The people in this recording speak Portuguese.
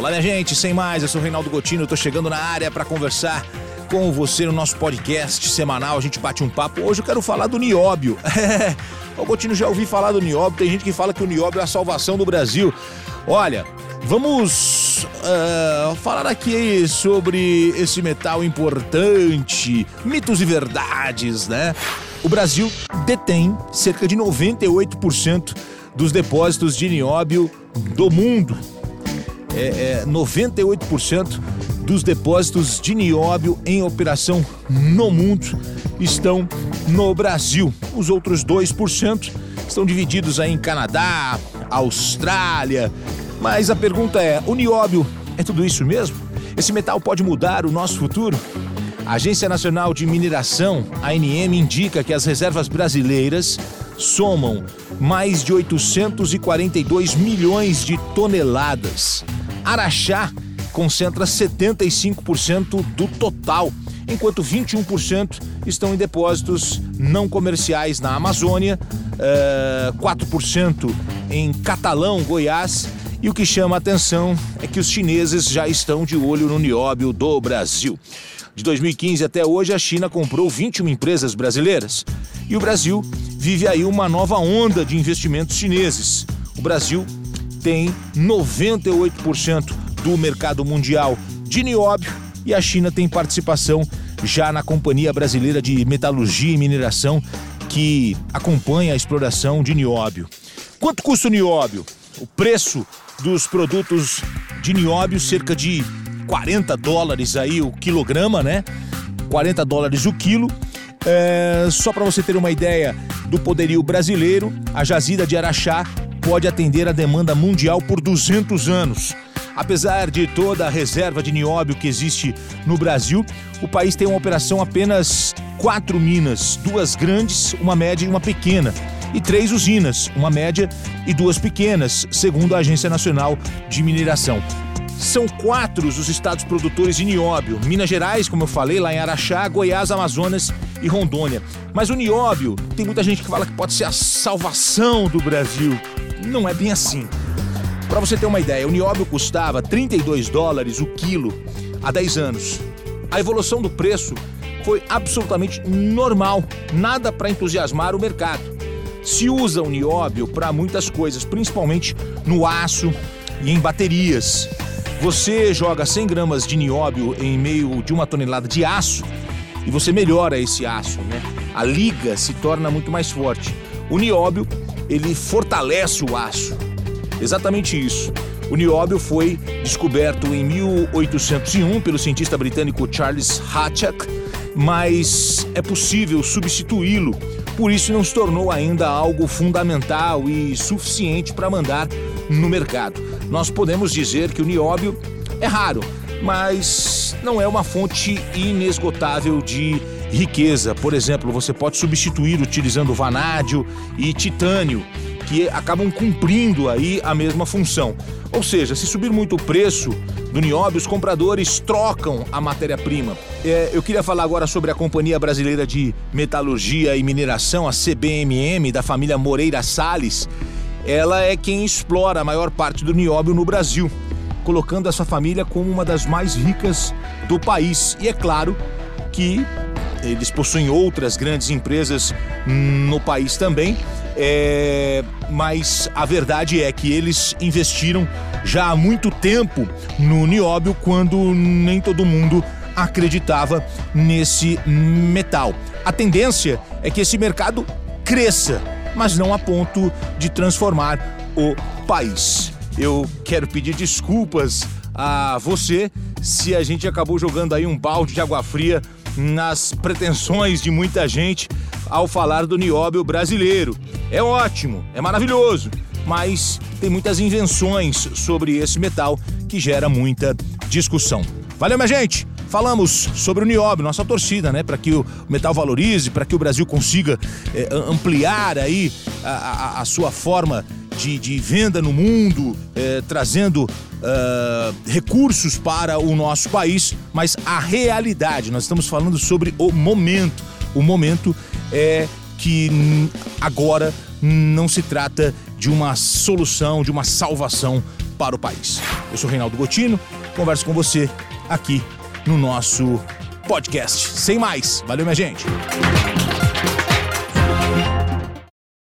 Olá, minha gente, sem mais, eu sou o Reinaldo Gotino, tô chegando na área para conversar com você no nosso podcast semanal. A gente bate um papo. Hoje eu quero falar do nióbio. o Gotino já ouvi falar do nióbio, tem gente que fala que o nióbio é a salvação do Brasil. Olha, vamos uh, falar aqui sobre esse metal importante, mitos e verdades, né? O Brasil detém cerca de 98% dos depósitos de nióbio do mundo é, é 98% dos depósitos de nióbio em operação no mundo estão no Brasil. Os outros 2% estão divididos aí em Canadá, Austrália. Mas a pergunta é: o nióbio é tudo isso mesmo? Esse metal pode mudar o nosso futuro? A Agência Nacional de Mineração, ANM, indica que as reservas brasileiras somam mais de 842 milhões de toneladas. Araxá concentra 75% do total, enquanto 21% estão em depósitos não comerciais na Amazônia, uh, eh, 4% em Catalão, Goiás. E o que chama a atenção é que os chineses já estão de olho no nióbio do Brasil. De 2015 até hoje, a China comprou 21 empresas brasileiras. E o Brasil vive aí uma nova onda de investimentos chineses. O Brasil tem 98% do mercado mundial de nióbio e a China tem participação já na Companhia Brasileira de Metalurgia e Mineração, que acompanha a exploração de nióbio. Quanto custa o nióbio? O preço dos produtos de nióbio, cerca de 40 dólares aí o quilograma, né? 40 dólares o quilo. É, só para você ter uma ideia do poderio brasileiro, a jazida de Araxá pode atender a demanda mundial por 200 anos. Apesar de toda a reserva de nióbio que existe no Brasil, o país tem uma operação apenas quatro minas, duas grandes, uma média e uma pequena, e três usinas, uma média e duas pequenas, segundo a Agência Nacional de Mineração. São quatro os estados produtores de nióbio: Minas Gerais, como eu falei, lá em Araxá, Goiás, Amazonas e Rondônia. Mas o nióbio, tem muita gente que fala que pode ser a salvação do Brasil não é bem assim. Para você ter uma ideia, o nióbio custava 32 dólares o quilo há 10 anos. A evolução do preço foi absolutamente normal, nada para entusiasmar o mercado. Se usa o nióbio para muitas coisas, principalmente no aço e em baterias. Você joga 100 gramas de nióbio em meio de uma tonelada de aço e você melhora esse aço, né? A liga se torna muito mais forte. O nióbio ele fortalece o aço. Exatamente isso. O nióbio foi descoberto em 1801 pelo cientista britânico Charles Hatchak, mas é possível substituí-lo. Por isso não se tornou ainda algo fundamental e suficiente para mandar no mercado. Nós podemos dizer que o nióbio é raro, mas não é uma fonte inesgotável de riqueza. Por exemplo, você pode substituir utilizando vanádio e titânio, que acabam cumprindo aí a mesma função. Ou seja, se subir muito o preço do nióbio, os compradores trocam a matéria-prima. É, eu queria falar agora sobre a Companhia Brasileira de Metalurgia e Mineração, a CBMM, da família Moreira Salles. Ela é quem explora a maior parte do nióbio no Brasil, colocando essa família como uma das mais ricas do país. E é claro que eles possuem outras grandes empresas no país também, é, mas a verdade é que eles investiram já há muito tempo no nióbio quando nem todo mundo acreditava nesse metal. A tendência é que esse mercado cresça, mas não a ponto de transformar o país. Eu quero pedir desculpas a você se a gente acabou jogando aí um balde de água fria nas pretensões de muita gente ao falar do nióbio brasileiro. É ótimo, é maravilhoso, mas tem muitas invenções sobre esse metal que gera muita discussão. Valeu, minha gente! Falamos sobre o nióbio, nossa torcida, né? Para que o metal valorize, para que o Brasil consiga é, ampliar aí a, a, a sua forma de, de venda no mundo, é, trazendo uh, recursos para o nosso país, mas a realidade, nós estamos falando sobre o momento. O momento é que agora não se trata de uma solução, de uma salvação para o país. Eu sou Reinaldo Gotino, converso com você aqui no nosso podcast. Sem mais. Valeu, minha gente.